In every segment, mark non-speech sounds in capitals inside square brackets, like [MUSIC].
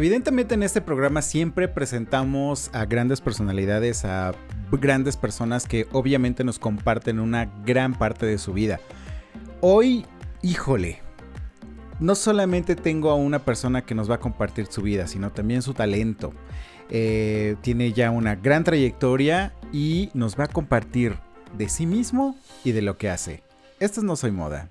evidentemente en este programa siempre presentamos a grandes personalidades, a grandes personas que obviamente nos comparten una gran parte de su vida. Hoy, híjole, no solamente tengo a una persona que nos va a compartir su vida, sino también su talento. Eh, tiene ya una gran trayectoria y nos va a compartir de sí mismo y de lo que hace. Esto es No Soy Moda.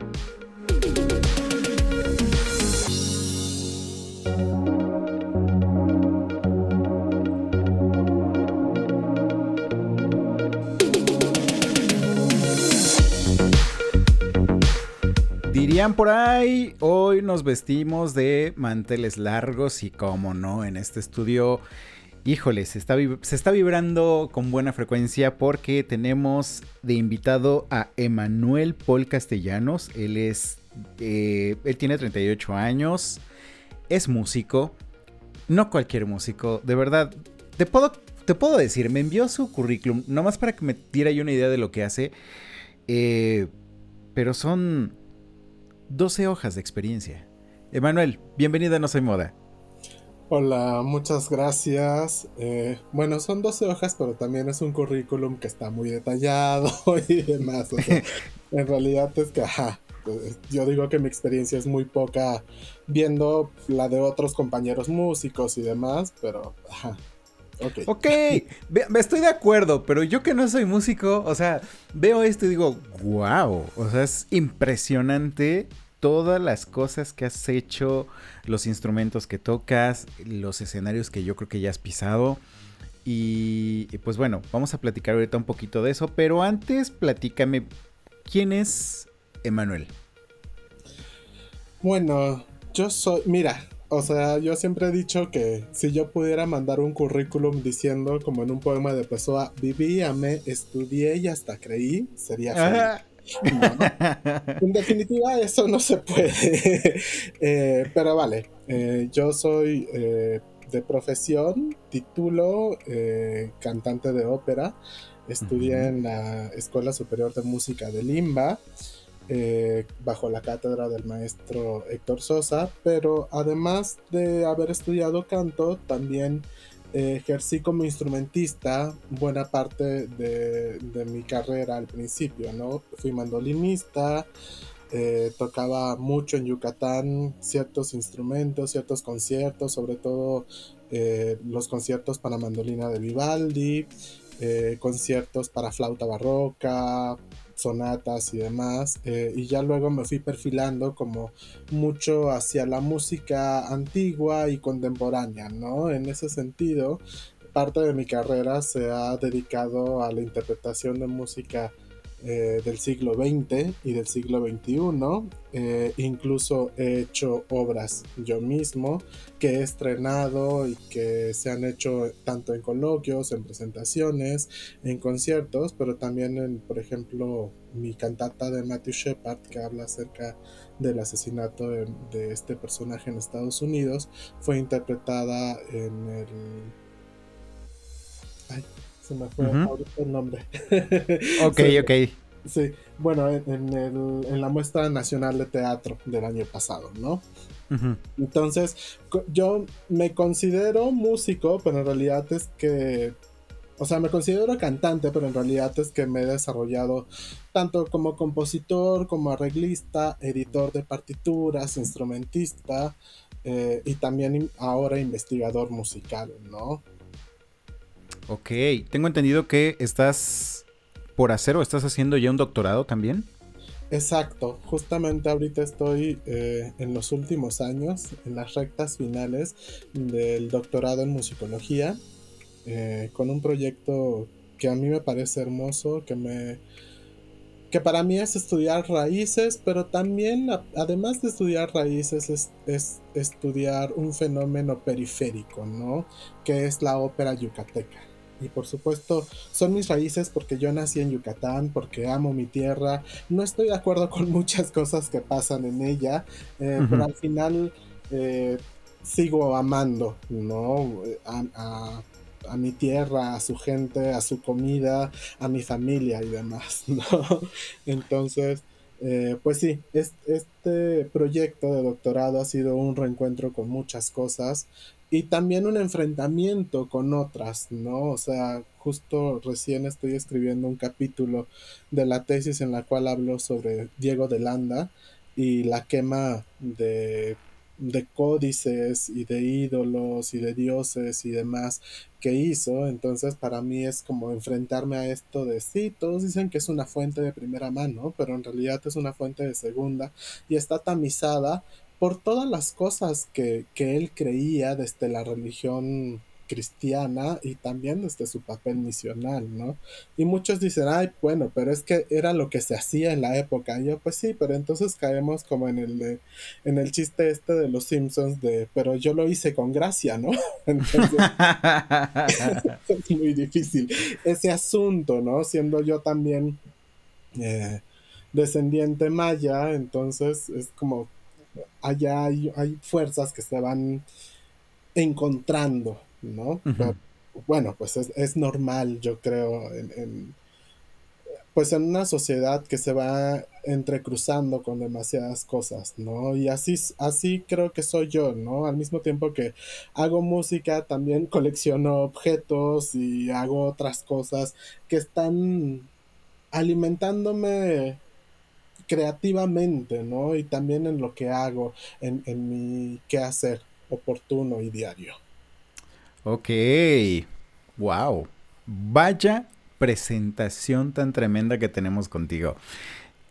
Por ahí, hoy nos vestimos de manteles largos y como no, en este estudio, híjole, se está, se está vibrando con buena frecuencia porque tenemos de invitado a Emanuel Paul Castellanos. Él es, eh, él tiene 38 años, es músico, no cualquier músico, de verdad, te puedo, te puedo decir, me envió su currículum, nomás para que me diera yo una idea de lo que hace, eh, pero son 12 hojas de experiencia. Emanuel, bienvenido a No Soy Moda. Hola, muchas gracias. Eh, bueno, son 12 hojas, pero también es un currículum que está muy detallado [LAUGHS] y demás. [LAUGHS] en realidad es que, pues, yo digo que mi experiencia es muy poca viendo la de otros compañeros músicos y demás, pero, ajá, Ok. Ok, me estoy de acuerdo, pero yo que no soy músico, o sea, veo esto y digo, wow, o sea, es impresionante todas las cosas que has hecho, los instrumentos que tocas, los escenarios que yo creo que ya has pisado. Y, pues bueno, vamos a platicar ahorita un poquito de eso, pero antes platícame, ¿quién es Emanuel? Bueno, yo soy, mira, o sea, yo siempre he dicho que si yo pudiera mandar un currículum diciendo, como en un poema de Pessoa, viví, amé, estudié y hasta creí, sería feliz. [LAUGHS] En definitiva, eso no se puede. [LAUGHS] Eh, pero vale, eh, yo soy eh, de profesión, título, cantante de ópera. Estudié en la Escuela Superior de Música de Limba. bajo la cátedra del maestro Héctor Sosa, pero además de haber estudiado canto, también ejercí como instrumentista buena parte de, mi carrera al principio, ¿no? Fui mandolinista, eh, tocaba mucho en Yucatán ciertos instrumentos, ciertos conciertos, sobre todo eh, los conciertos para mandolina de Vivaldi, eh, conciertos para flauta barroca, sonatas y demás. Eh, y ya luego me fui perfilando como mucho hacia la música antigua y contemporánea, ¿no? En ese sentido, parte de mi carrera se ha dedicado a la interpretación de música eh, del siglo XX y del siglo XXI. Eh, incluso he hecho obras yo mismo que he estrenado y que se han hecho tanto en coloquios, en presentaciones, en conciertos, pero también en, por ejemplo, mi cantata de Matthew Shepard que habla acerca del asesinato de, este personaje en Estados Unidos fue interpretada en el se me fue el nombre. [LAUGHS] ok, ok. Sí, bueno, en, la muestra nacional de teatro del año pasado, ¿no? Entonces, yo me considero músico, pero en realidad es que, o sea, me considero cantante, pero en realidad es que me he desarrollado tanto como compositor, como arreglista, editor de partituras, instrumentista eh, y también ahora investigador musical, ¿no? Ok, tengo entendido que estás por hacer o estás haciendo ya un doctorado también. Exacto, justamente ahorita estoy eh, en los últimos años, en las rectas finales del doctorado en musicología, eh, con un proyecto que a mí me parece hermoso, que me, que para mí es estudiar raíces, pero también, además de estudiar raíces, es, estudiar un fenómeno periférico, ¿no? Que es la ópera yucateca. Y por supuesto, son mis raíces porque yo nací en Yucatán, porque amo mi tierra. No estoy de acuerdo con [LAUGHS] muchas cosas que pasan en ella, eh, pero al final eh, sigo amando, ¿no? a, a mi tierra, a su gente, a su comida, a mi familia y demás, [LAUGHS] ¿no? Entonces, eh, pues sí, este proyecto de doctorado ha sido un reencuentro con muchas cosas y también un enfrentamiento con otras, ¿no? O sea, justo recién estoy escribiendo un capítulo de la tesis en la cual hablo sobre Diego de Landa y la quema de de códices y de ídolos y de dioses y demás que hizo. Entonces para mí es como enfrentarme a esto de sí, todos dicen que es una fuente de primera mano, pero en realidad es una fuente de segunda y está tamizada por todas las cosas que, que él creía desde la religión cristiana y también desde su papel misional, ¿no? Y muchos dicen, ay, bueno, pero es que era lo que se hacía en la época. Y yo, pues sí, pero entonces caemos como en el, de, en el chiste este de los Simpsons de, pero yo lo hice con gracia, ¿no? [LAUGHS] Entonces, [LAUGHS] es muy difícil ese asunto, ¿no? Siendo yo también eh, descendiente maya, entonces es como allá hay, hay fuerzas que se van encontrando, ¿no? bueno, pues es, normal, yo creo, en, pues en una sociedad que se va entrecruzando con demasiadas cosas, ¿no? Y así, así creo que soy yo, ¿no? Al mismo tiempo que hago música, también colecciono objetos y hago otras cosas que están alimentándome creativamente, ¿no? Y también en lo que hago, en, en mi quehacer oportuno y diario. Ok, wow. Vaya presentación tan tremenda que tenemos contigo.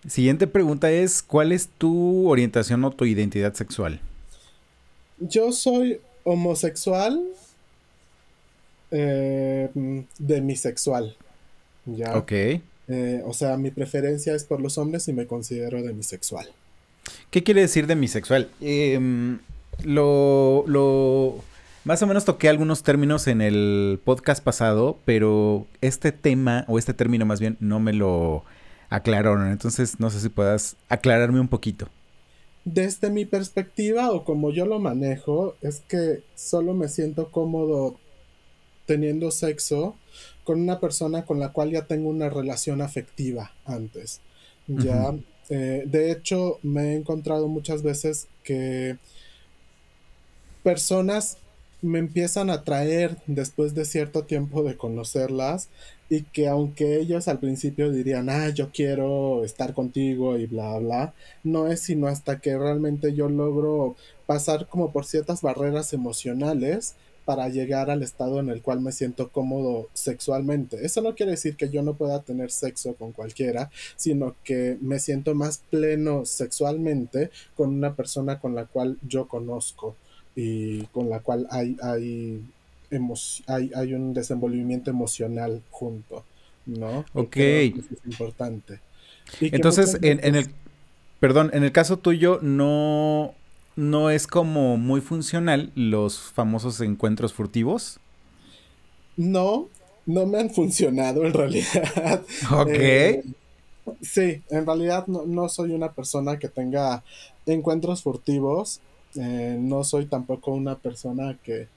Siguiente pregunta es, ¿cuál es tu orientación o tu identidad sexual? Yo soy homosexual, eh, demisexual. ¿ya? Ok. Eh, o sea, mi preferencia es por los hombres y me considero demisexual. ¿Qué quiere decir demisexual? Em, lo, lo más o menos toqué algunos términos en el podcast pasado, pero este tema, o este término más bien, no me lo aclararon. Entonces, no sé si puedas aclararme un poquito. Desde mi perspectiva, o como yo lo manejo, es que solo me siento cómodo teniendo sexo con una persona con la cual ya tengo una relación afectiva antes. Ya, eh, de hecho, me he encontrado muchas veces que personas me empiezan a atraer después de cierto tiempo de conocerlas y que aunque ellos al principio dirían, ah, yo quiero estar contigo y bla, bla, no es sino hasta que realmente yo logro pasar como por ciertas barreras emocionales para llegar al estado en el cual me siento cómodo sexualmente. Eso no quiere decir que yo no pueda tener sexo con cualquiera, sino que me siento más pleno sexualmente con una persona con la cual yo conozco y con la cual hay, hay, hay, hay un desenvolvimiento emocional junto, ¿no? Ok. es importante. Entonces, en, en, el, perdón, en el caso tuyo no, no es como muy funcional los famosos encuentros furtivos. No, no me han funcionado en realidad. [LAUGHS] Ok. Eh, sí, en realidad no, no, soy una persona que tenga encuentros furtivos. Eh, no soy tampoco una persona que...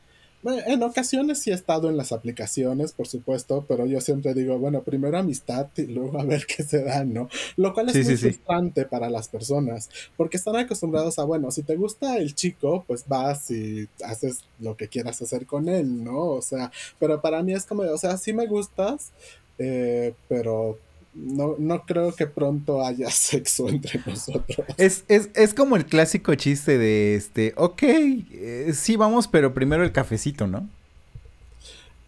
en ocasiones sí he estado en las aplicaciones, por supuesto, pero yo siempre digo, bueno, primero amistad y luego a ver [LAUGHS] qué se da, ¿no? Lo cual es muy frustrante para las personas, porque están acostumbrados a, bueno, si te gusta el chico, pues vas y haces lo que quieras hacer con él, ¿no? O sea, pero para mí es como, o sea, sí me gustas, eh, pero no, no creo que pronto haya [LAUGHS] sexo entre nosotros. Es, es, es como el clásico chiste de este, ok, eh, sí vamos, pero primero el cafecito, ¿no?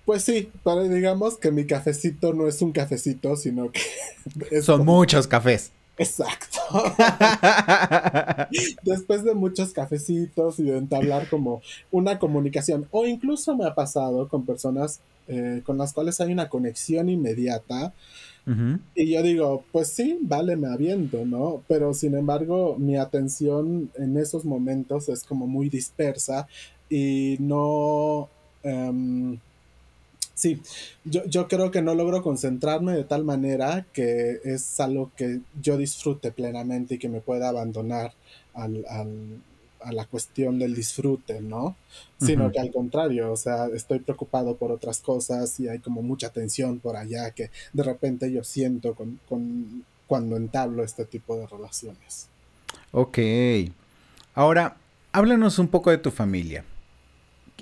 Pues sí, pero digamos que mi cafecito no es un cafecito, sino que... [LAUGHS] Son muchos cafés. Exacto. [LAUGHS] después de muchos cafecitos y de entablar como una comunicación, o incluso me ha pasado con personas eh, con las cuales hay una conexión inmediata, y yo digo, pues sí, vale, me aviento, ¿no? Pero sin embargo, mi atención en esos momentos es como muy dispersa y no... Em, sí, yo, yo, creo que no logro concentrarme de tal manera que es algo que yo disfrute plenamente y que me pueda abandonar al, a la cuestión del disfrute, ¿no? Sino que al contrario, o sea, estoy preocupado por otras cosas y hay como mucha tensión por allá que de repente yo siento con, cuando entablo este tipo de relaciones. Ok. Ahora, háblanos un poco de tu familia.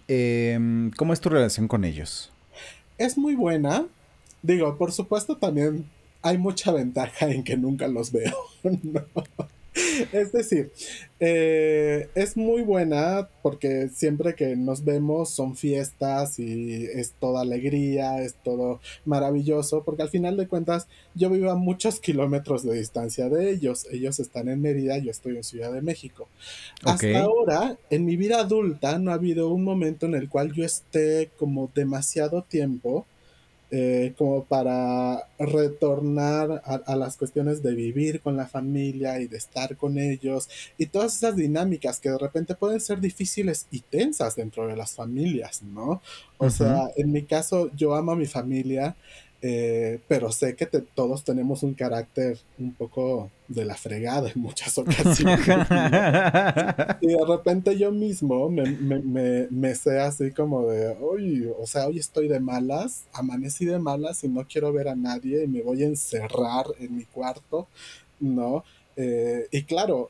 Em, ¿Cómo es tu relación con ellos? Es muy buena. Digo, por supuesto también hay mucha ventaja en que nunca los veo. [LAUGHS] ¿no? Es decir, eh, es muy buena porque siempre que nos vemos son fiestas y es toda alegría, es todo maravilloso, porque al final de cuentas yo vivo a muchos kilómetros de distancia de ellos. Ellos están en Mérida, yo estoy en Ciudad de México. Hasta ahora, en mi vida adulta, no ha habido un momento en el cual yo esté como demasiado tiempo eh, como para retornar a, las cuestiones de vivir con la familia y de estar con ellos y todas esas dinámicas que de repente pueden ser difíciles y tensas dentro de las familias, ¿no? O sea, en mi caso yo amo a mi familia eh, pero sé que todos tenemos un carácter un poco de la fregada en muchas [LAUGHS] ocasiones. y de repente yo mismo me, me, me, sé así como de, hoy, o sea, hoy estoy de malas, amanecí de malas y no quiero ver a nadie y me voy a encerrar en mi cuarto, ¿no? Eh, y claro,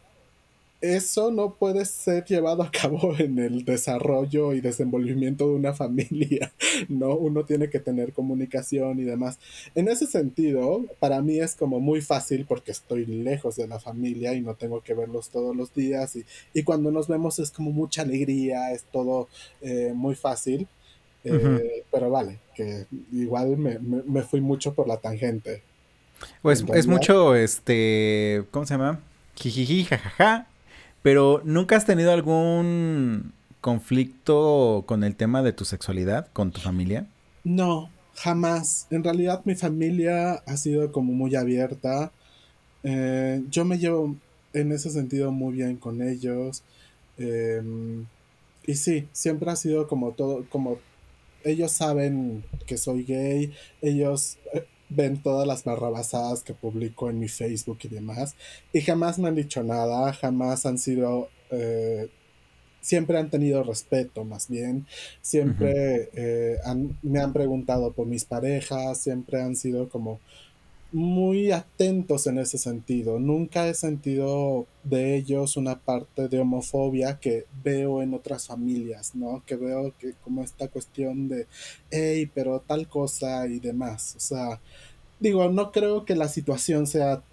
eso no puede ser llevado a cabo [LAUGHS] en el desarrollo y desenvolvimiento de una familia, [LAUGHS] ¿no? Uno tiene que tener comunicación y demás. En ese sentido, para mí es como muy fácil porque estoy lejos de la familia y no tengo que verlos todos los días y, cuando nos vemos es como mucha alegría, es todo eh, muy fácil. Eh, pero vale, que igual me, fui mucho por la tangente. Pues es mucho, este, ¿cómo se llama? Jijiji, jajaja, pero ¿nunca has tenido algún conflicto con el tema de tu sexualidad con tu familia? No, jamás. En realidad mi familia ha sido como muy abierta. Eh, yo me llevo en ese sentido muy bien con ellos. Em, y sí, siempre ha sido como todo, como ellos saben que soy gay, ellos eh, ven todas las barrabasadas que publico en mi Facebook y demás, y jamás me han dicho nada, jamás han sido, eh, siempre han tenido respeto más bien, siempre eh, me han preguntado por mis parejas, siempre han sido como muy atentos en ese sentido. Nunca he sentido de ellos una parte de homofobia que veo en otras familias, ¿no? Que veo que como esta cuestión de, hey, pero tal cosa y demás. O sea, digo, no creo que la situación sea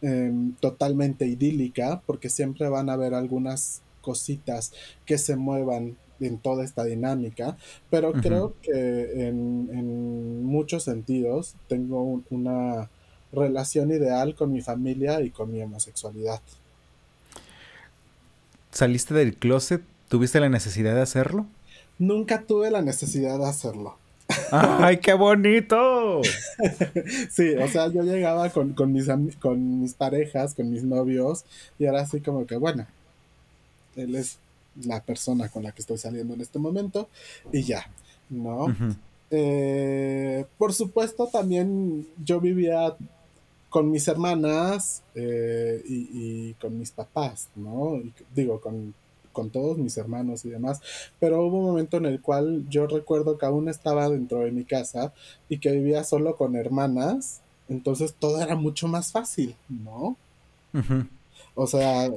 em, totalmente idílica, porque siempre van a haber algunas cositas que se muevan en toda esta dinámica, pero creo que en, muchos sentidos tengo una relación ideal con mi familia y con mi homosexualidad. ¿Saliste del closet? ¿Tuviste la necesidad de hacerlo? Nunca tuve la necesidad de hacerlo. ¡Ay, qué bonito! [LAUGHS] sí, o sea, yo llegaba con, mis, con mis parejas, con mis novios, y era así como que, bueno, él es la persona con la que estoy saliendo en este momento y ya, ¿no? Eh, por supuesto, también yo vivía con mis hermanas eh, y, con mis papás, ¿no? digo, con, con, todos mis hermanos y demás, pero hubo un momento en el cual yo recuerdo que aún estaba dentro de mi casa y que vivía solo con hermanas, entonces todo era mucho más fácil, ¿no? O sea,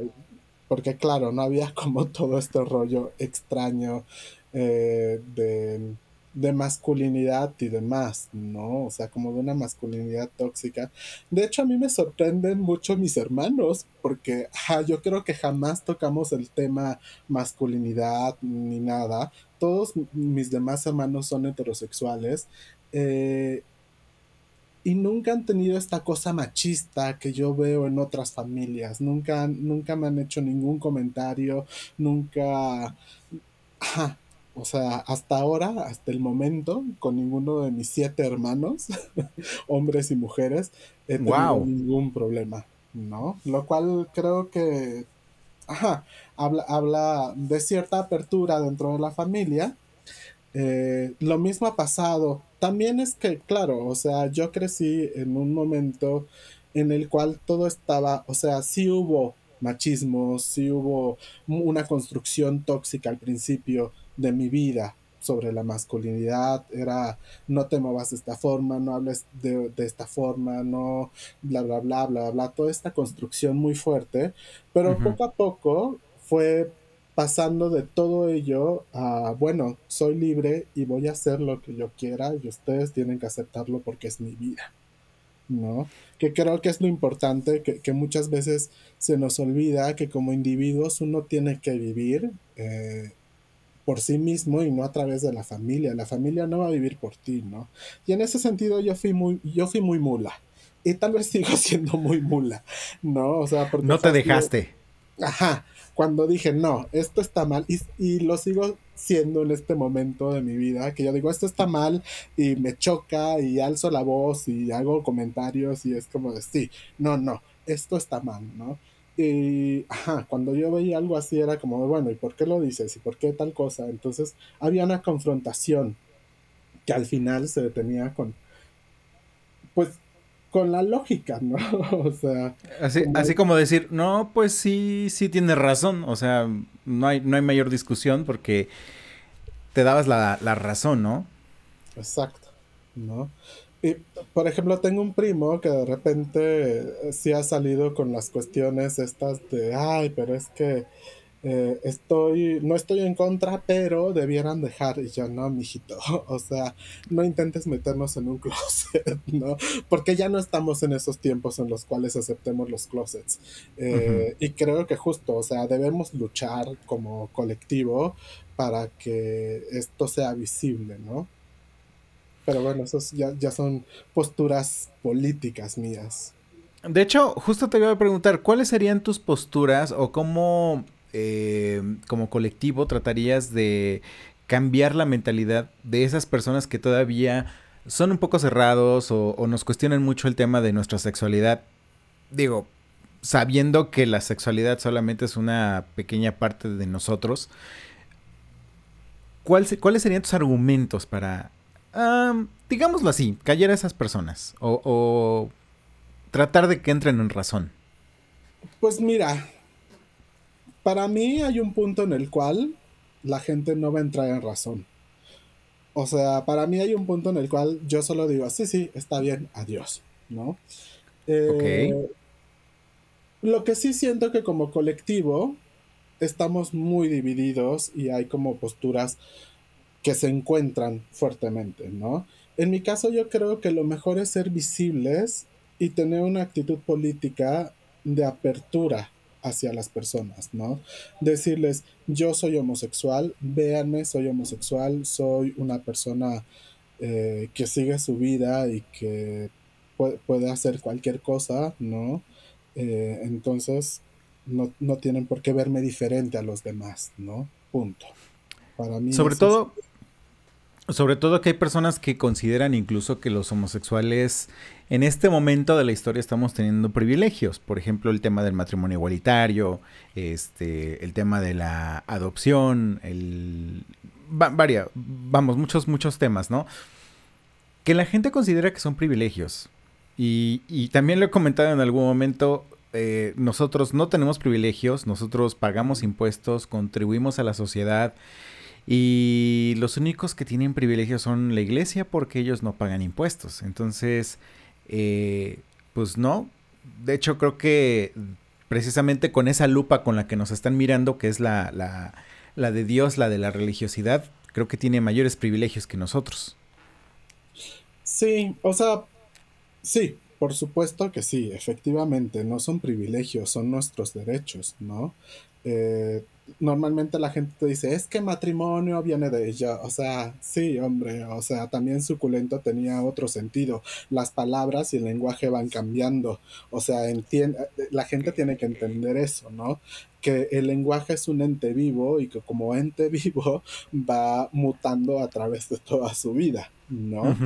porque claro, no había [LAUGHS] como todo este rollo extraño eh, de, masculinidad y demás, ¿no? O sea, como de una masculinidad tóxica. De hecho, a mí me sorprenden mucho mis hermanos, porque yo creo que jamás tocamos el tema masculinidad ni nada. Todos mis demás hermanos son heterosexuales. Eh, y nunca han tenido esta cosa machista que yo veo en otras familias. Nunca, nunca me han hecho ningún comentario, nunca... O sea, hasta ahora, hasta el momento, con ninguno de mis siete hermanos, [LAUGHS] hombres y mujeres, he tenido ningún problema, ¿no? Lo cual creo que ajá, habla, habla de cierta apertura dentro de la familia. Eh, lo mismo ha pasado. También es que, claro, o sea, yo crecí en un momento en el cual todo estaba, o sea, sí hubo machismo, sí hubo una construcción tóxica al principio de mi vida sobre la masculinidad, era no te muevas de esta forma, no hables de, esta forma, no, bla, bla, bla, bla, bla, toda esta construcción muy fuerte, pero poco a poco fue pasando de todo ello a, bueno, soy libre y voy a hacer lo que yo quiera y ustedes tienen que aceptarlo porque es mi vida. ¿no? Que creo que es lo importante, que, muchas veces se nos olvida que como individuos uno tiene que vivir eh, por sí mismo y no a través de la familia. La familia no va a vivir por ti, ¿no? Y en ese sentido yo fui muy, yo fui muy mula. Y tal vez [LAUGHS] sigo siendo muy mula, ¿no? O sea, porque... No te dejaste. Ajá, cuando dije, no, esto está mal, y, y, lo sigo siendo en este momento de mi vida, que yo digo, esto está mal, y me choca, y alzo la voz, y hago comentarios, y es como de, sí, no, no, esto está mal, ¿no? Y, ajá, cuando yo veía algo así era como, bueno, ¿y por qué lo dices? ¿Y por qué tal cosa? Entonces había una confrontación que al final se detenía con, pues, con la lógica, ¿no? [LAUGHS] o sea... Así como, así como decir, no, pues sí, sí tienes razón, o sea, no hay, no hay mayor discusión porque te dabas la, la razón, ¿no? Exacto, ¿no? Y, por ejemplo, tengo un primo que de repente eh, sí ha salido con las cuestiones estas de, ay, pero es que eh, estoy, no estoy en contra, pero debieran dejar, y yo, no, mijito, [LAUGHS] o sea, no intentes meternos en un [LAUGHS] closet, ¿no? Porque ya no estamos en esos tiempos en los cuales aceptemos los closets. Eh, y creo que justo, o sea, debemos luchar como colectivo para que esto sea visible, ¿no? Pero bueno, esos ya, ya son posturas políticas mías. De hecho, justo te iba a preguntar, ¿cuáles serían tus posturas o cómo eh, como colectivo tratarías de cambiar la mentalidad de esas personas que todavía son un poco cerrados o, o nos cuestionan mucho el tema de nuestra sexualidad? Digo, sabiendo que la sexualidad solamente es una pequeña parte de nosotros, ¿cuáles serían tus argumentos para digámoslo así, callar a esas personas o, tratar de que entren en razón? Pues mira, para mí hay un punto en el cual la gente no va a entrar en razón. O sea, para mí hay un punto en el cual yo solo digo, sí, sí, está bien, adiós, ¿no? Eh, lo que sí siento que como colectivo estamos muy divididos y hay como posturas que se encuentran fuertemente, ¿no? En mi caso yo creo que lo mejor es ser visibles y tener una actitud política de apertura hacia las personas, ¿no? Decirles, yo soy homosexual, véanme, soy homosexual, soy una persona eh, que sigue su vida y que puede, hacer cualquier cosa, ¿no? Eh, entonces, no, no, tienen por qué verme diferente a los demás, ¿no? Punto. Para mí. Sobre todo, sobre todo que hay personas que consideran incluso que los homosexuales en este momento de la historia estamos teniendo privilegios. Por ejemplo, el tema del matrimonio igualitario, este, el tema de la adopción, el varia, vamos, muchos, muchos temas, ¿no? Que la gente considera que son privilegios. Y, y también lo he comentado en algún momento, eh, nosotros no tenemos privilegios, nosotros pagamos impuestos, contribuimos a la sociedad y los únicos que tienen privilegios son la iglesia porque ellos no pagan impuestos. Entonces, eh, pues no. De hecho, creo que precisamente con esa lupa con la que nos están mirando, que es la, la, la de Dios, la de la religiosidad, creo que tiene mayores privilegios que nosotros. Sí, o sea, sí, por supuesto que sí, efectivamente, no son privilegios, son nuestros derechos, ¿no? Eh, normalmente la gente te dice, es que matrimonio viene de ella. O sea, sí, hombre, o sea, también suculento tenía otro sentido. Las palabras y el lenguaje van cambiando. O sea, la gente tiene que entender eso, ¿no? Que el lenguaje es un ente vivo y que como ente [LAUGHS] vivo va mutando a través de toda su vida. ¿no?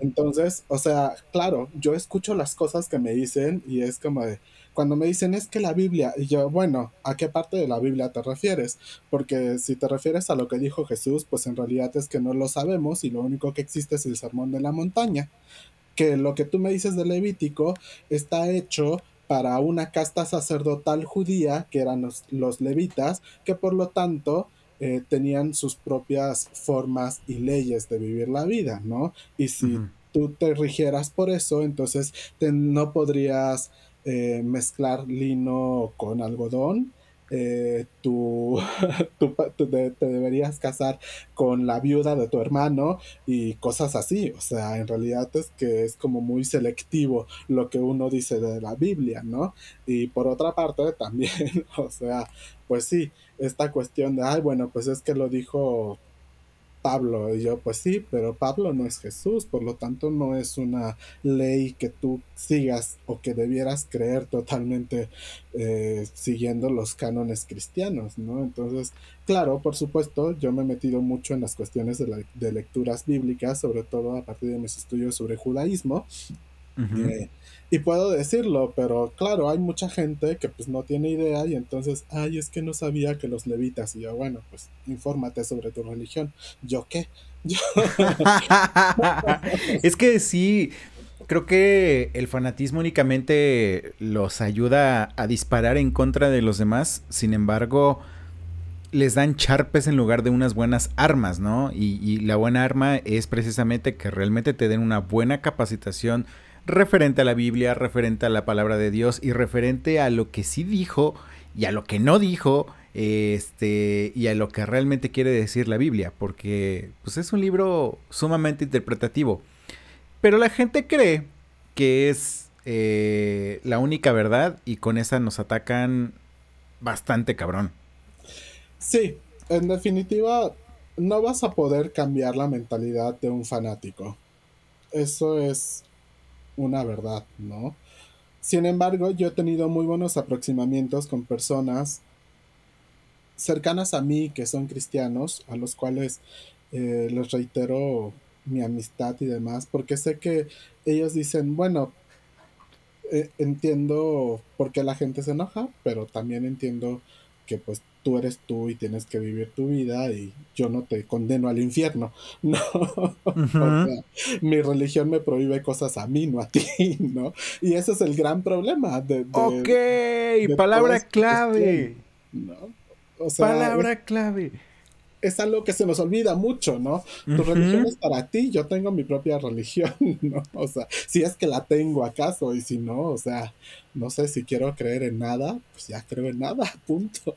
Entonces, o sea, claro, yo escucho las cosas que me dicen y es como de, cuando me dicen es que la Biblia, y yo, bueno, ¿a qué parte de la Biblia te refieres? Porque si te refieres a lo que dijo Jesús, pues en realidad es que no lo sabemos y lo único que existe es el sermón de la montaña. Que lo que tú me dices de Levítico está hecho para una casta sacerdotal judía, que eran los, levitas, que por lo tanto eh, tenían sus propias formas y leyes de vivir la vida, ¿no? Y si tú te rigieras por eso, entonces no podrías eh, mezclar lino con algodón. Eh, tú, [LAUGHS] te, deberías casar con la viuda de tu hermano y cosas así. O sea, en realidad es que es como muy selectivo lo que uno dice de la Biblia, ¿no? Y por otra parte [LAUGHS] también, o sea, pues sí, esta cuestión de, ay, bueno, pues es que lo dijo Pablo. Y yo, pues sí, pero Pablo no es Jesús, por lo tanto no es una ley que tú sigas o que debieras creer totalmente eh, siguiendo los cánones cristianos, ¿no? Entonces, claro, por supuesto, yo me he metido mucho en las cuestiones de, de lecturas bíblicas, sobre todo a partir de mis estudios sobre judaísmo. Eh, y puedo decirlo, pero claro, hay mucha gente que pues no tiene idea y entonces, ay, es que no sabía que los levitas. Y yo, bueno, pues infórmate sobre tu religión. ¿Yo qué? [LAUGHS] [LAUGHS] es que sí, creo que el fanatismo únicamente los ayuda a disparar en contra de los demás. Sin embargo, les dan charpes en lugar de unas buenas armas, ¿no? Y, y la buena arma es precisamente que realmente te den una buena capacitación referente a la Biblia, referente a la palabra de Dios y referente a lo que sí dijo y a lo que no dijo este y a lo que realmente quiere decir la Biblia, porque pues es un libro sumamente interpretativo. Pero la gente cree que es eh, la única verdad y con esa nos atacan bastante cabrón. Sí, en definitiva, no vas a poder cambiar la mentalidad de un fanático. Eso es una verdad, ¿no? Sin embargo, yo he tenido muy buenos aproximamientos con personas cercanas a mí que son cristianos, a los cuales eh, les reitero mi amistad y demás, porque sé que ellos dicen, bueno, eh, entiendo por qué la gente se enoja, pero también entiendo que pues tú eres tú y tienes que vivir tu vida y yo no te condeno al infierno. [LAUGHS] No. mi religión me prohíbe cosas a mí, no a ti, [LAUGHS] ¿no? Y ese es el gran problema de... ok, palabra clave. ¿no? palabra clave es algo que se nos olvida mucho, ¿no? Tu religión es para ti, yo tengo mi propia religión, [LAUGHS] ¿no? O sea, si es que la tengo acaso y si no, o sea, no sé si quiero creer en nada, pues ya creo en nada, punto.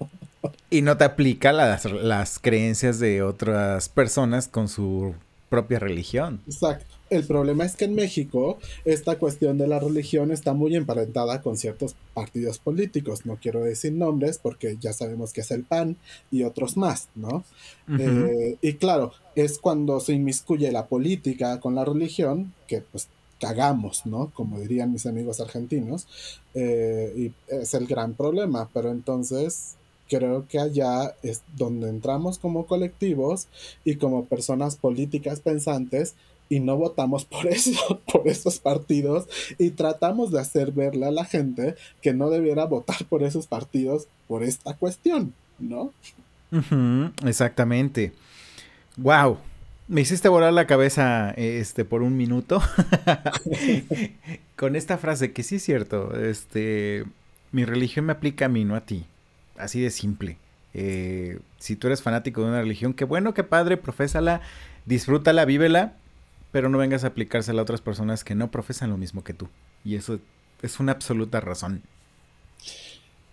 Y no te aplica las, las creencias de otras personas con su propia religión. Exacto. El problema es que en México esta cuestión de la religión está muy emparentada con ciertos partidos políticos. No quiero decir nombres porque ya sabemos que es el PAN y otros más, ¿no? Eh, y claro, es cuando se inmiscuye la política con la religión que pues cagamos, ¿no? Como dirían mis amigos argentinos. Eh, y es el gran problema. Pero entonces creo que allá es donde entramos como colectivos y como personas políticas pensantes y no votamos por [LAUGHS] eso, por esos partidos y tratamos de hacer verle a la gente que no debiera votar por esos partidos por esta cuestión, ¿no? exactamente. Wow. Me hiciste volar la cabeza este por un minuto [LAUGHS] con esta frase que sí es cierto, este mi religión me aplica a mí, no a ti. Así de simple. Eh, si tú eres fanático de una religión, qué bueno, qué padre, profésala, disfrútala, vívela, pero no vengas a aplicársela a otras personas que no profesan lo mismo que tú. Y eso es una absoluta razón.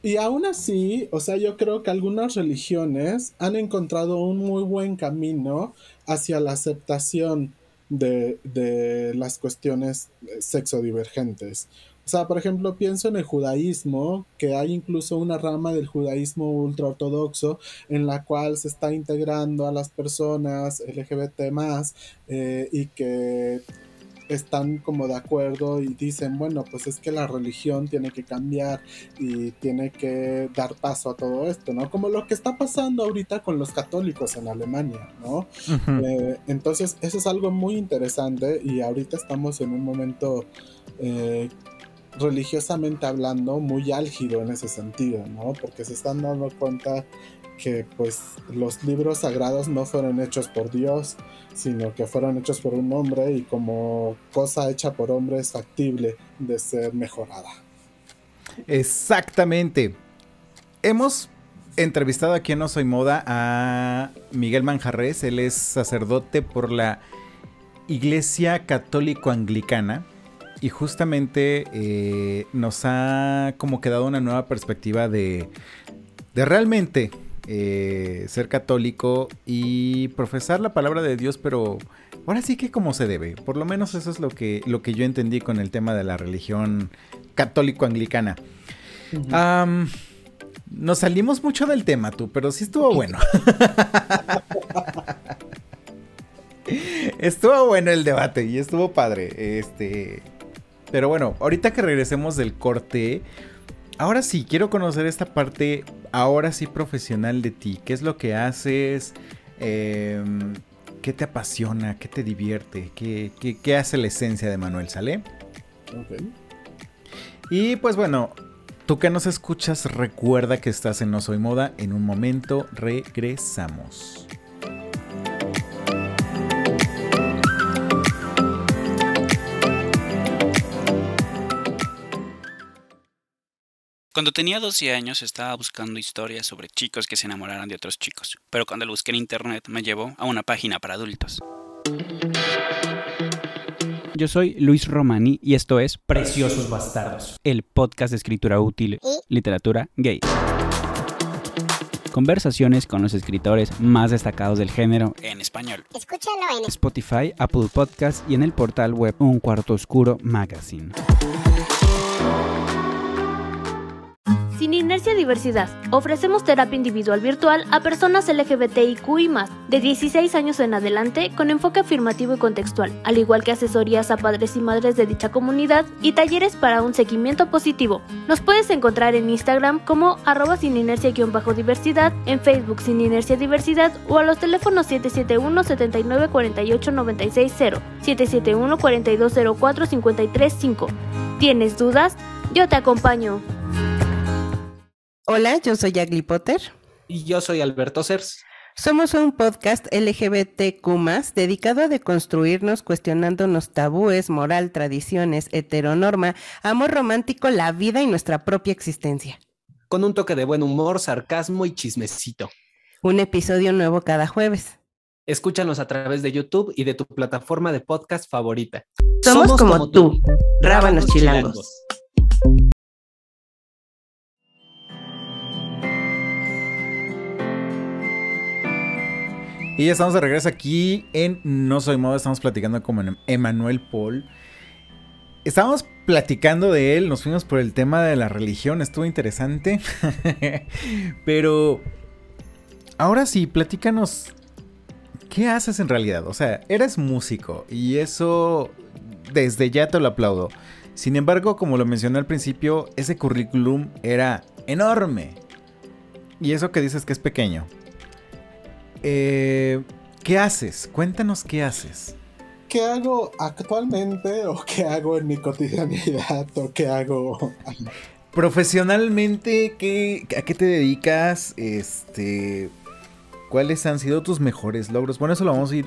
Y aún así, o sea, yo creo que algunas religiones han encontrado un muy buen camino hacia la aceptación de, de las cuestiones sexodivergentes. O sea, por ejemplo, pienso en el judaísmo, que hay incluso una rama del judaísmo ultraortodoxo en la cual se está integrando a las personas LGBT más eh, y que están como de acuerdo y dicen, bueno, pues es que la religión tiene que cambiar y tiene que dar paso a todo esto, ¿no? Como lo que está pasando ahorita con los católicos en Alemania, ¿no? Eh, entonces, eso es algo muy interesante y ahorita estamos en un momento... Eh, religiosamente hablando muy álgido en ese sentido, ¿no? Porque se están dando cuenta que pues los libros sagrados no fueron hechos por Dios, sino que fueron hechos por un hombre y como cosa hecha por hombre es factible de ser mejorada. Exactamente. Hemos entrevistado aquí en No Soy Moda a Miguel Manjarres, él es sacerdote por la Iglesia Católico Anglicana y justamente eh, nos ha como quedado una nueva perspectiva de, de realmente eh, ser católico y profesar la palabra de Dios, pero ahora sí que como se debe. Por lo menos eso es lo que, lo que yo entendí con el tema de la religión católico-anglicana. nos salimos mucho del tema, tú, pero sí estuvo bueno. [LAUGHS] estuvo bueno el debate y estuvo padre. Este. Pero bueno, ahorita que regresemos del corte. Ahora sí, quiero conocer esta parte, ahora sí profesional de ti. ¿Qué es lo que haces? Em, ¿Qué te apasiona? ¿Qué te divierte? ¿Qué, hace la esencia de Manuel Sale? Ok. Y pues bueno, tú que nos escuchas, recuerda que estás en No Soy Moda. En un momento regresamos. Cuando tenía 12 años estaba buscando historias sobre chicos que se enamoraran de otros chicos, pero cuando lo busqué en internet me llevó a una página para adultos. Yo soy Luis Romani y esto es Preciosos Bastardos, el podcast de escritura útil, literatura gay. Conversaciones con los escritores más destacados del género en español. Escúchalo en Spotify, Apple Podcasts y en el portal web Un Cuarto Oscuro Magazine. Sin Inercia Diversidad, ofrecemos terapia individual virtual a personas LGBTIQI de 16 años en adelante con enfoque afirmativo y contextual, al igual que asesorías a padres y madres de dicha comunidad y talleres para un seguimiento positivo. Nos puedes encontrar en Instagram como arroba sin inercia-diversidad, en Facebook sin inercia diversidad o a los teléfonos 771 79 48 960 771 4204 535. ¿Tienes dudas? Yo te acompaño. Hola, yo soy Agli Potter. Y yo soy Alberto Cers. Somos un podcast LGBTQ dedicado a deconstruirnos cuestionándonos tabúes, moral, tradiciones, heteronorma, amor romántico, la vida y nuestra propia existencia. Con un toque de buen humor, sarcasmo y chismecito. Un episodio nuevo cada jueves. Escúchanos a través de YouTube y de tu plataforma de podcast favorita. Somos, como, tú, rábanos chilangos. Y ya estamos de regreso aquí en No Soy Moda. Estamos platicando con Emanuel Paul. Estábamos platicando de él, nos fuimos por el tema de la religión, estuvo interesante. [LAUGHS] Pero ahora sí, platícanos. ¿Qué haces en realidad? O sea, eres músico y eso desde ya te lo aplaudo. Sin embargo, como lo mencioné al principio, ese currículum era enorme. Y eso que dices que es pequeño. Eh, ¿Qué haces? Cuéntanos qué haces. ¿Qué hago actualmente o qué hago en mi cotidianidad o qué hago... Profesionalmente, ¿qué, ¿a qué te dedicas? Este, ¿Cuáles han sido tus mejores logros? Bueno, eso lo vamos a ir,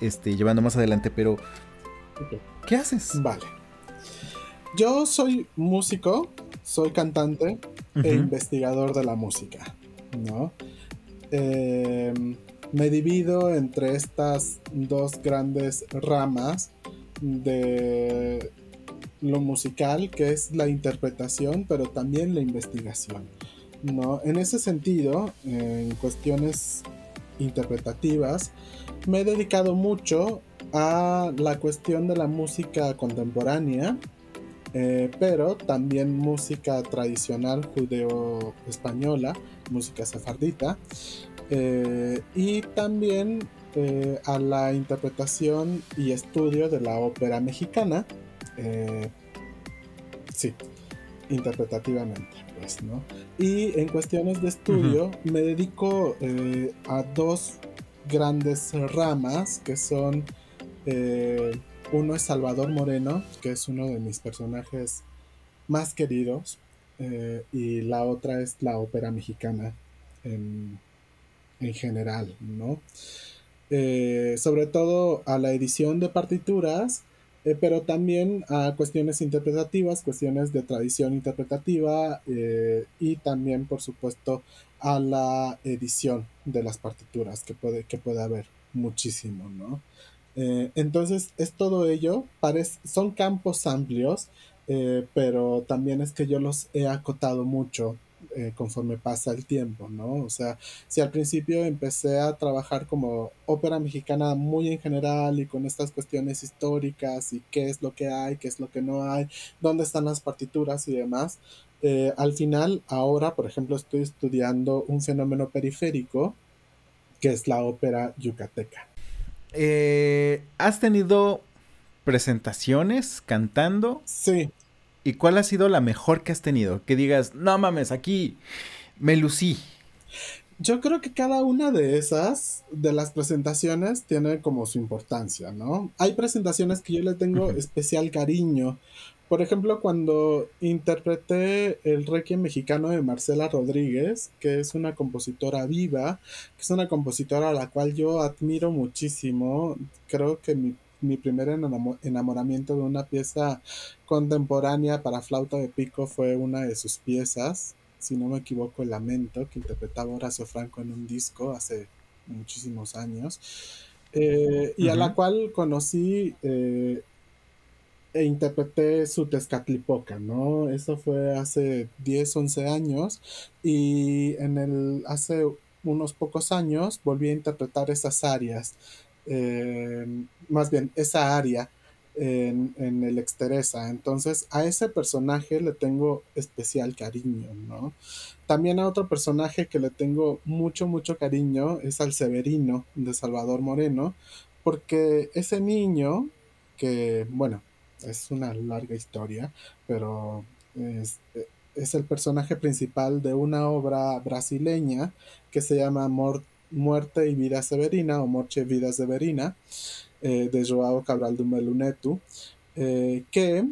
este, llevando más adelante, pero ¿qué haces? Vale. Yo soy músico, soy cantante e investigador de la música, ¿no? Eh, me divido entre estas dos grandes ramas de lo musical, que es la interpretación, pero también la investigación. ¿no? En ese sentido, en cuestiones interpretativas, me he dedicado mucho a la cuestión de la música contemporánea eh, pero también música tradicional judeo-española, música sefardita, eh, y también eh, a la interpretación y estudio de la ópera mexicana, sí, interpretativamente, pues, ¿no? Y en cuestiones de estudio me dedico a dos grandes ramas que son uno es Salvador Moreno, que es uno de mis personajes más queridos. Eh, y la otra es la ópera mexicana en, general, ¿no? Eh, sobre todo a la edición de partituras, eh, pero también a cuestiones interpretativas, cuestiones de tradición interpretativa y también, por supuesto, a la edición de las partituras, que puede, que puede haber muchísimo, ¿no? Eh, entonces es todo ello, son campos amplios, eh, pero también es que yo los he acotado mucho eh, conforme pasa el tiempo, ¿no? O sea, si al principio empecé a trabajar como ópera mexicana muy en general y con estas cuestiones históricas y qué es lo que hay, qué es lo que no hay, dónde están las partituras y demás, al final ahora, por ejemplo, estoy estudiando un fenómeno periférico que es la ópera yucateca. Eh, ¿Has tenido presentaciones cantando? Sí. ¿Y cuál ha sido la mejor que has tenido? Que digas, no mames, aquí me lucí. Yo creo que cada una de esas, de las presentaciones, tiene como su importancia, ¿no? Hay presentaciones que yo le tengo especial cariño, por ejemplo, cuando interpreté el Requiem mexicano de Marcela Rodríguez, que es una compositora viva, que es una compositora a la cual yo admiro muchísimo, creo que mi, mi primer enamoramiento de una pieza contemporánea para flauta de pico fue una de sus piezas, si no me equivoco, El Lamento, que interpretaba Horacio Franco en un disco hace muchísimos años, eh, y a la cual conocí eh, e interpreté su Tezcatlipoca, ¿no? Eso fue hace 10, 11 años y en el, hace unos pocos años volví a interpretar esas áreas, más bien esa área en, en, el Exteresa. Entonces a ese personaje le tengo especial cariño, ¿no? También a otro personaje que le tengo mucho, mucho cariño es al Severino de Salvador Moreno, porque ese niño que, bueno, es una larga historia, pero es, el personaje principal de una obra brasileña que se llama Muerte y Vida Severina o Morche Vida Severina eh, de Joao Cabral de Melunetu, eh, que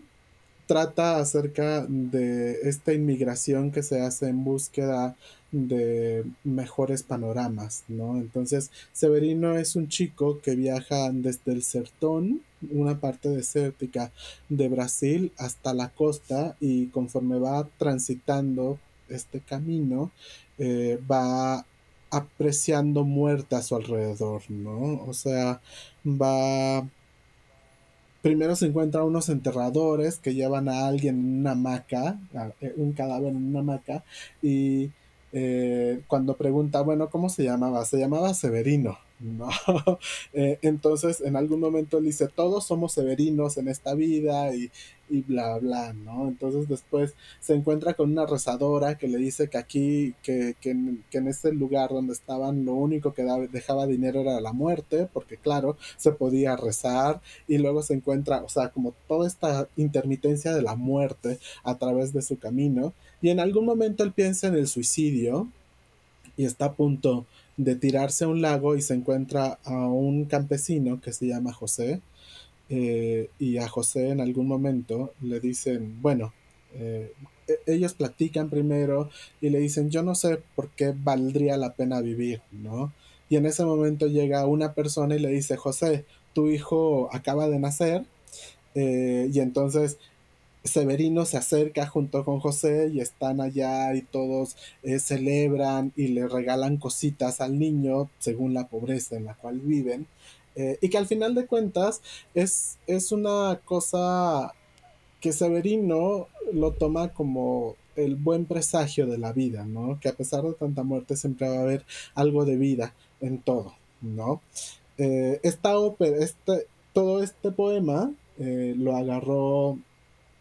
trata acerca de esta inmigración que se hace en búsqueda de mejores panoramas, ¿no? Entonces, Severino es un chico que viaja desde el Sertón, una parte desértica de Brasil, hasta la costa y conforme va transitando este camino, eh, va apreciando muerte a su alrededor, ¿no? O sea, va primero se encuentra unos enterradores que llevan a alguien en una hamaca, eh, un cadáver en una hamaca, y eh, cuando pregunta, bueno, ¿cómo se llamaba? Se llamaba Severino. ¿No? [LAUGHS] Eh, entonces, en algún momento él dice, todos somos severinos en esta vida y, y, bla, bla, ¿no? Entonces después se encuentra con una rezadora que le dice que aquí, que, que, que en ese lugar donde estaban, lo único que dejaba dinero era la muerte, porque claro, se podía rezar y luego se encuentra, o sea, como toda esta intermitencia de la muerte a través de su camino y en algún momento él piensa en el suicidio y está a punto de tirarse a un lago y se encuentra a un campesino que se llama José. Eh, y a José en algún momento le dicen, bueno, eh, e-, ellos platican primero y le dicen, yo no sé por qué valdría la pena vivir, ¿no? Y en ese momento llega una persona y le dice, José, tu hijo acaba de nacer. Eh, y entonces Severino se acerca junto con José y están allá y todos eh, celebran y le regalan cositas al niño según la pobreza en la cual viven. Eh, y que al final de cuentas es, es una cosa que Severino lo toma como el buen presagio de la vida, ¿no? Que a pesar de tanta muerte siempre va a haber algo de vida en todo, ¿no? Eh, esta ópera, este, todo este poema lo agarró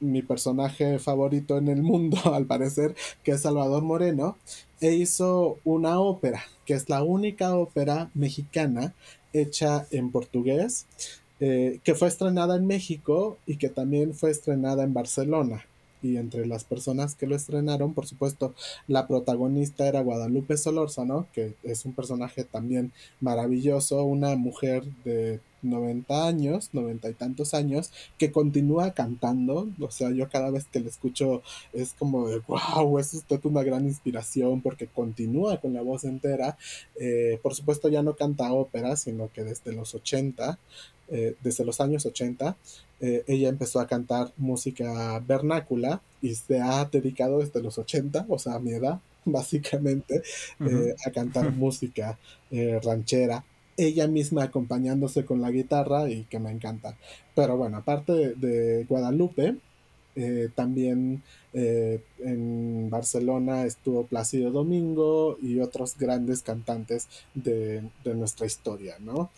mi personaje favorito en el mundo, [LAUGHS] al parecer, que es Salvador Moreno, e hizo una ópera, que es la única ópera mexicana hecha en portugués, eh, que fue estrenada en México y que también fue estrenada en Barcelona. Y entre las personas que lo estrenaron, por supuesto, la protagonista era Guadalupe Solórzano, que es un personaje también maravilloso, una mujer de 90 años, 90 y tantos años, que continúa cantando, o sea, yo cada vez que la escucho es como de, wow, es usted una gran inspiración porque continúa con la voz entera, eh, por supuesto ya no canta ópera, sino que desde los 80, eh, desde los años 80, eh, ella empezó a cantar música vernácula y se ha dedicado desde los 80, o sea, a mi edad, [LAUGHS] básicamente, a cantar música ranchera, ella misma acompañándose con la guitarra y que me encanta. Pero bueno, aparte de, Guadalupe, también en Barcelona estuvo Plácido Domingo y otros grandes cantantes de, de nuestra historia, ¿no?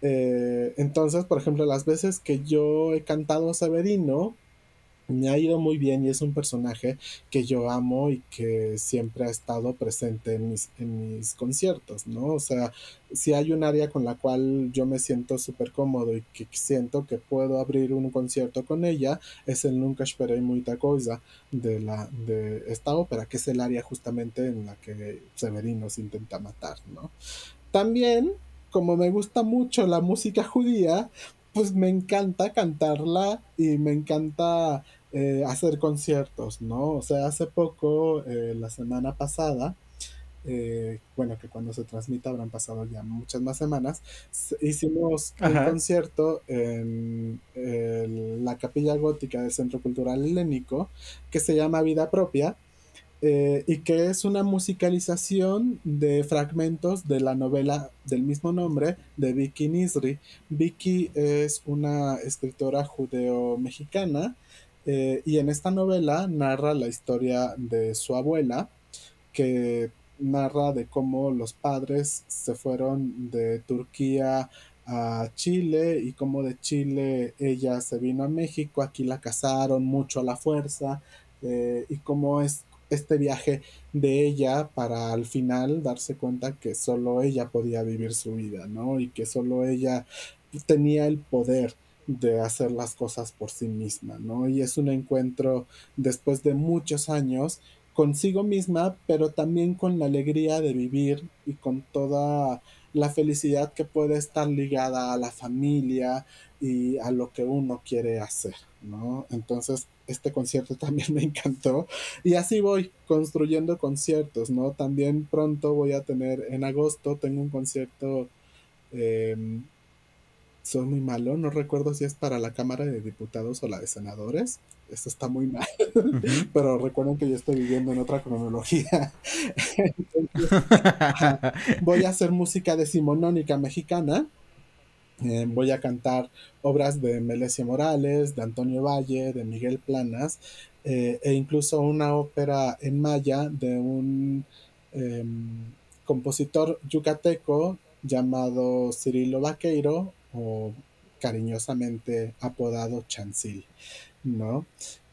Eh, entonces, por ejemplo, las veces que yo he cantado Severino, me ha ido muy bien y es un personaje que yo amo y que siempre ha estado presente en mis, en mis conciertos, ¿no? O sea, si hay un área con la cual yo me siento súper cómodo y que siento que puedo abrir un concierto con ella, es el Nunca esperé muita cosa de, la, de esta ópera, que es el área justamente en la que Severino se intenta matar, ¿no? También como me gusta mucho la música judía, pues me encanta cantarla y me encanta eh, hacer conciertos, ¿no? O sea, hace poco, eh, la semana pasada, eh, bueno, que cuando se transmita habrán pasado ya muchas más semanas, hicimos un concierto en la capilla gótica del Centro Cultural Helénico que se llama Vida Propia eh, y que es una musicalización de fragmentos de la novela del mismo nombre de Vicky Nisri. Vicky es una escritora judeo-mexicana eh, y en esta novela narra la historia de su abuela, que narra de cómo los padres se fueron de Turquía a Chile y cómo de Chile ella se vino a México, aquí la casaron mucho a la fuerza eh, y cómo es este viaje de ella para al final darse cuenta que solo ella podía vivir su vida, ¿no? Y que solo ella tenía el poder de hacer las cosas por sí misma, ¿no? Y es un encuentro después de muchos años consigo misma, pero también con la alegría de vivir y con toda la felicidad que puede estar ligada a la familia y a lo que uno quiere hacer, ¿no? Entonces, este concierto [LAUGHS] también me encantó. Y así voy construyendo conciertos, ¿no? También pronto voy a tener, en agosto tengo un concierto, em, soy muy malo, no recuerdo si es para la Cámara de Diputados o la de Senadores. Esto está muy mal, pero recuerden que yo estoy viviendo en otra cronología. [LAUGHS] voy a hacer música decimonónica mexicana eh, voy a cantar obras de Melesia Morales, de Antonio Valle, de Miguel Planas, eh, e incluso una ópera en maya de un em, compositor yucateco llamado Cirilo Vaqueiro, o cariñosamente apodado Chancil, ¿no?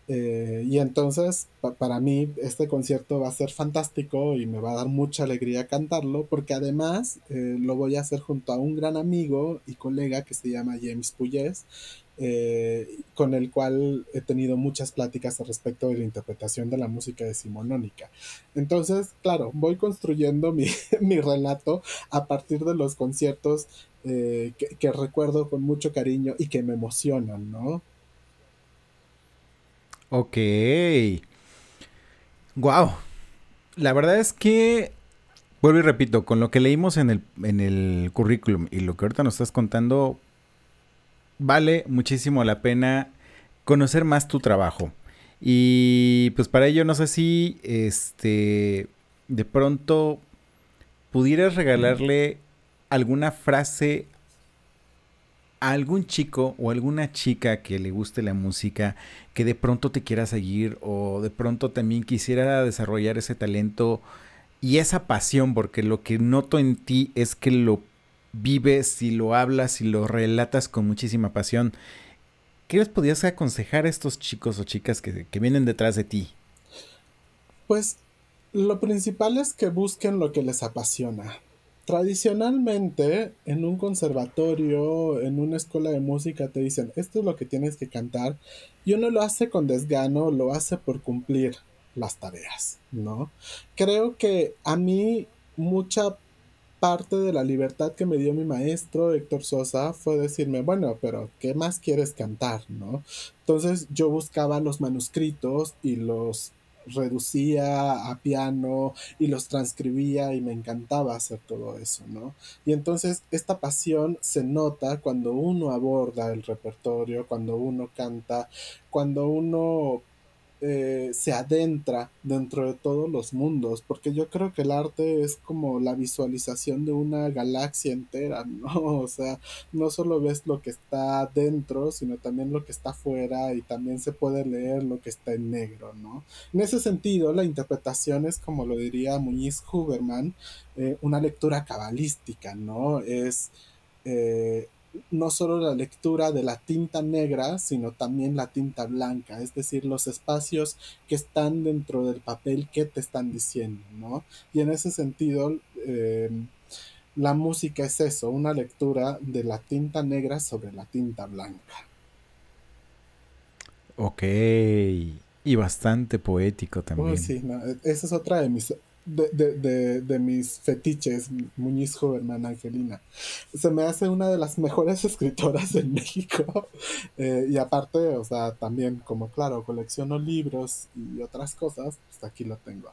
Eh, y entonces, para mí, este concierto va a ser fantástico y me va a dar mucha alegría cantarlo, porque además eh, lo voy a hacer junto a un gran amigo y colega que se llama James Puyes, eh, con el cual he tenido muchas pláticas al respecto de la interpretación de la música decimonónica. Entonces, claro, voy construyendo [LAUGHS] mi, mi relato a partir de los conciertos que, que recuerdo con mucho cariño y que me emocionan, ¿no? Ok. Wow. La verdad es que, vuelvo y repito, con lo que leímos en el, en el currículum y lo que ahorita nos estás contando, vale muchísimo la pena conocer más tu trabajo. Y pues para ello no sé si este de pronto pudieras regalarle alguna frase algún chico o alguna chica que le guste la música, que de pronto te quiera seguir o de pronto también quisiera desarrollar ese talento y esa pasión, porque lo que noto en ti es que lo vives y lo hablas y lo relatas con muchísima pasión. ¿qué les podías aconsejar a estos chicos o chicas que, que vienen detrás de ti? Pues lo principal es que busquen lo que les apasiona. Tradicionalmente, en un conservatorio, en una escuela de música, te dicen, esto es lo que tienes que cantar, y uno lo hace con desgano, lo hace por cumplir las tareas, ¿no? Creo que a mí mucha parte de la libertad que me dio mi maestro Héctor Sosa fue decirme, bueno, pero ¿qué más quieres cantar, no? Entonces yo buscaba los manuscritos y los reducía a piano y los transcribía y me encantaba hacer todo eso, ¿no? Y entonces esta pasión se nota cuando uno aborda el repertorio, cuando uno canta, cuando uno eh, se adentra dentro de todos los mundos, porque yo creo que el arte es como la visualización de una galaxia entera, [LAUGHS] ¿no? O sea, no solo ves lo que está dentro, sino también lo que está afuera y también se puede leer lo que está en negro, ¿no? En ese sentido, la interpretación es, como lo diría Muñiz Huberman, eh, una lectura cabalística, ¿no? Es... Eh, no solo la lectura de la tinta negra, sino también la tinta blanca, es decir, los espacios que están dentro del papel que te están diciendo, ¿no? Y en ese sentido, eh, la música es eso, una lectura de la tinta negra sobre la tinta blanca. Ok, y bastante poético también. sí, esa es otra de mis de, de, mis fetiches, Muñiz Joverman Angelina. Se me hace una de las mejores [LAUGHS] escritoras en México. [LAUGHS] Eh, y aparte, o sea, también como claro, colecciono libros y otras cosas, pues aquí lo tengo.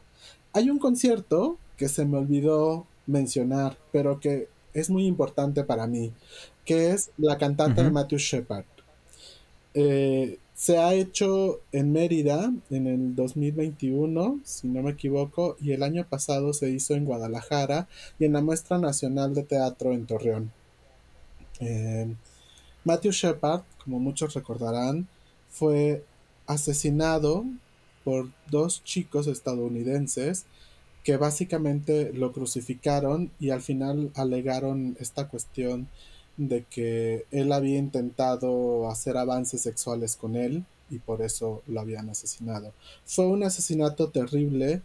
Hay un concierto que se me olvidó mencionar, pero que es muy importante para mí, que es la cantante de Matthew Shepard. Eh, se ha hecho en Mérida en el 2021, si no me equivoco, y el año pasado se hizo en Guadalajara y en la Muestra Nacional de Teatro en Torreón. Eh, Matthew Shepard, como muchos recordarán, fue asesinado por dos chicos estadounidenses que básicamente lo crucificaron y al final alegaron esta cuestión de que él había intentado hacer avances sexuales con él y por eso lo habían asesinado. Fue un asesinato terrible.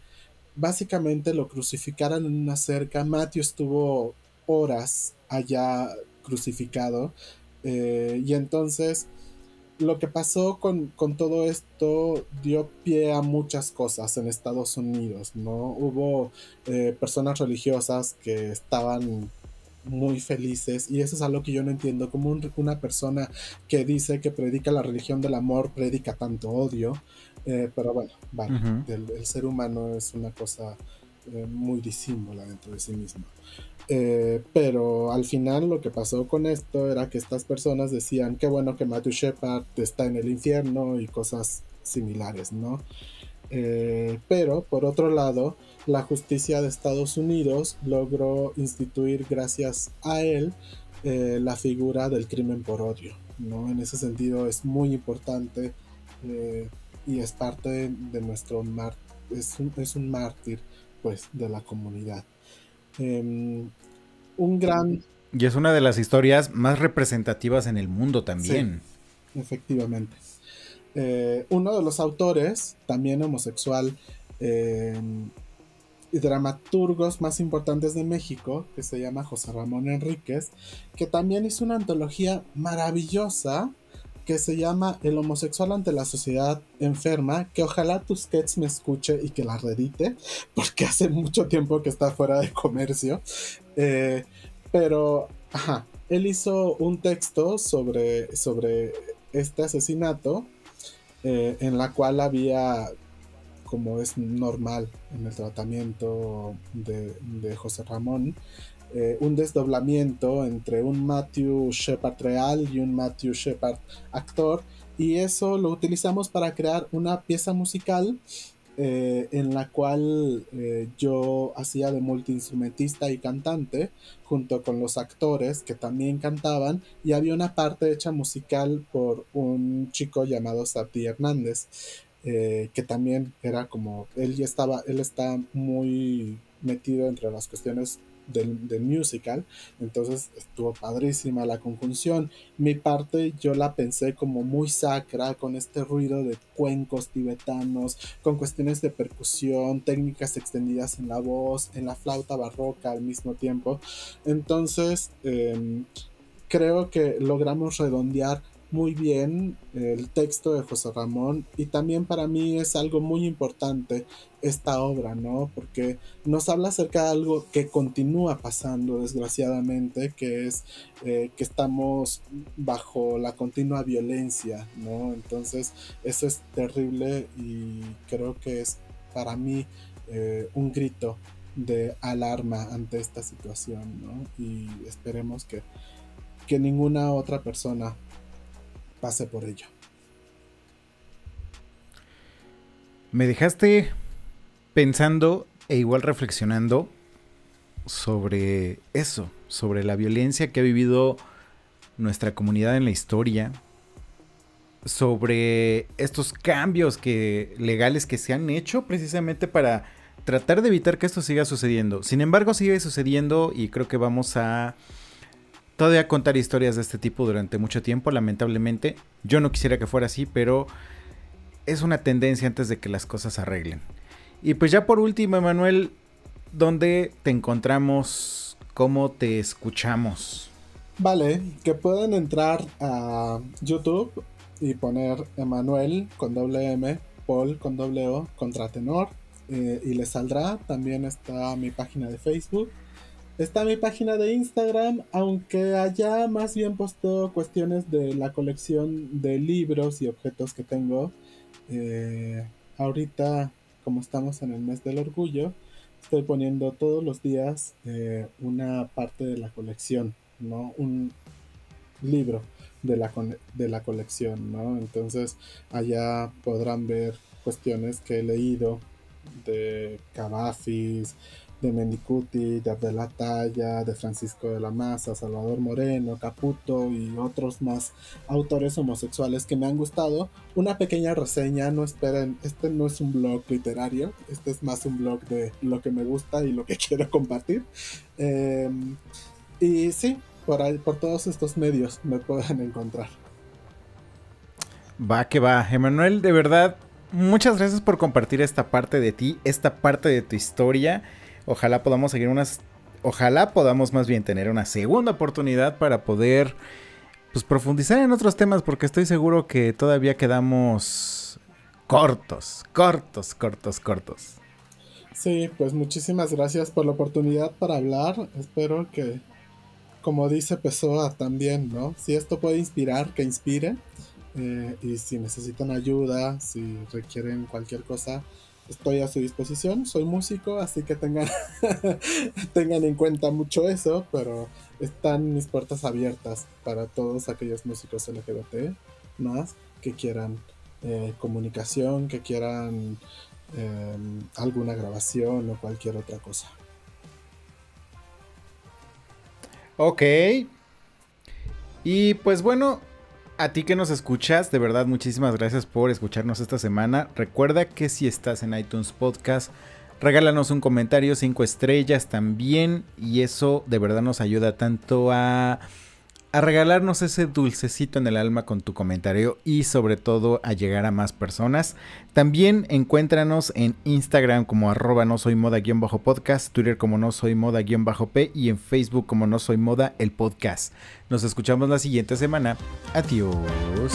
Básicamente lo crucificaron en una cerca. Matthew estuvo horas allá crucificado. Eh, y entonces lo que pasó con, todo esto dio pie a muchas cosas en Estados Unidos, ¿no? Hubo eh, personas religiosas que estaban muy felices y eso es algo que yo no entiendo, como una persona que dice que predica la religión del amor, predica tanto odio, eh, pero bueno, vale, el, ser humano es una cosa eh, muy disímbola dentro de sí mismo. Eh, pero al final lo que pasó con esto era que estas personas decían que bueno que Matthew Shepard está en el infierno y cosas similares, ¿no? Pero por otro lado, la justicia de Estados Unidos logró instituir gracias a él eh, la figura del crimen por odio. ¿no? En ese sentido es muy importante eh, y es parte de nuestro es un, es un mártir pues de la comunidad. Em, un gran... Y es una de las historias más representativas en el mundo también. efectivamente. Eh, uno de los autores, también homosexual, em, y dramaturgos más importantes de México, que se llama José Ramón Enríquez, que también hizo una antología maravillosa que se llama El homosexual ante la sociedad enferma, que ojalá Tusquets me escuche y que la redite, porque hace mucho tiempo que está fuera de comercio. Eh, pero, ajá, él hizo un texto sobre, sobre este asesinato, eh, en la cual había como es normal en el tratamiento de, José Ramón, eh, un desdoblamiento entre un Matthew Shepard real y un Matthew Shepard actor, y eso lo utilizamos para crear una pieza musical eh, en la cual eh, yo hacía de multiinstrumentista y cantante junto con los actores que también cantaban y había una parte hecha musical por un chico llamado Sati Hernández. Eh, que también era como, él ya estaba, él está muy metido entre las cuestiones del, musical. Entonces estuvo padrísima la conjunción. Mi parte yo la pensé como muy sacra, con este ruido de cuencos tibetanos, con cuestiones de percusión, técnicas extendidas en la voz, en la flauta barroca al mismo tiempo. Entonces em, creo que logramos redondear muy bien el texto de José Ramón y también para mí es algo muy importante esta obra, ¿no? Porque nos habla acerca de algo que continúa pasando desgraciadamente, que es eh, que estamos bajo la continua violencia, ¿no? Entonces eso es terrible y creo que es para mí eh, un grito de alarma ante esta situación, ¿no? Y esperemos que, que ninguna otra persona pase por ello. Me dejaste pensando e igual reflexionando sobre eso, sobre la violencia que ha vivido nuestra comunidad en la historia, sobre estos cambios legales que se han hecho precisamente para tratar de evitar que esto siga sucediendo. Sin embargo, sigue sucediendo y creo que vamos a todavía contar historias de este tipo durante mucho tiempo, lamentablemente. Yo no quisiera que fuera así, pero es una tendencia antes de que las cosas se arreglen. Y pues ya por último, Emanuel, ¿dónde te encontramos? ¿Cómo te escuchamos? Vale, que pueden entrar a YouTube y poner Emanuel con doble M, Paul con doble O, contratenor, eh, y les saldrá. También está mi página de Facebook Está mi página de Instagram, aunque allá más bien posteo cuestiones de la colección de libros y objetos que tengo. Eh, ahorita, como estamos en el mes del orgullo, estoy poniendo todos los días eh, una parte de la colección, ¿no? Un libro de la, de la colección, ¿no? Entonces allá podrán ver cuestiones que he leído de Cavafis, de Mendicuti, de Abdela Talla, de Francisco de la Maza, Salvador Moreno, Caputo y otros más autores homosexuales que me han gustado. Una pequeña reseña, no esperen, este no es un blog literario, este es más un blog de lo que me gusta y lo que [LAUGHS] quiero compartir. Em, y sí, por, ahí, por todos estos medios me pueden encontrar. Va que va, Emanuel, de verdad, muchas gracias por compartir esta parte de ti, esta parte de tu historia. Ojalá podamos seguir unas. Ojalá podamos más bien tener una segunda oportunidad para poder pues, profundizar en otros temas, porque estoy seguro que todavía quedamos cortos, cortos, cortos, cortos. Sí, pues muchísimas gracias por la oportunidad para hablar. Espero que, como dice Pessoa también, ¿no? Si esto puede inspirar, que inspire. Eh, y si necesitan ayuda, si requieren cualquier cosa, estoy a su disposición. Soy músico, así que tengan, [LAUGHS] tengan en cuenta mucho eso, pero están mis puertas abiertas para todos aquellos músicos LGBT más que quieran eh, comunicación, que quieran em, alguna grabación o cualquier otra cosa. Ok. Y pues bueno, a ti que nos escuchas, de verdad muchísimas gracias por escucharnos esta semana. Recuerda que si estás en iTunes Podcast, regálanos un comentario, cinco estrellas también. Y eso de verdad nos ayuda tanto a a regalarnos ese dulcecito en el alma con tu comentario y sobre todo a llegar a más personas. También encuéntranos en Instagram como arroba no soy moda-podcast, Twitter como no soy moda-p y en Facebook como no soy moda el podcast. Nos escuchamos la siguiente semana. Adiós.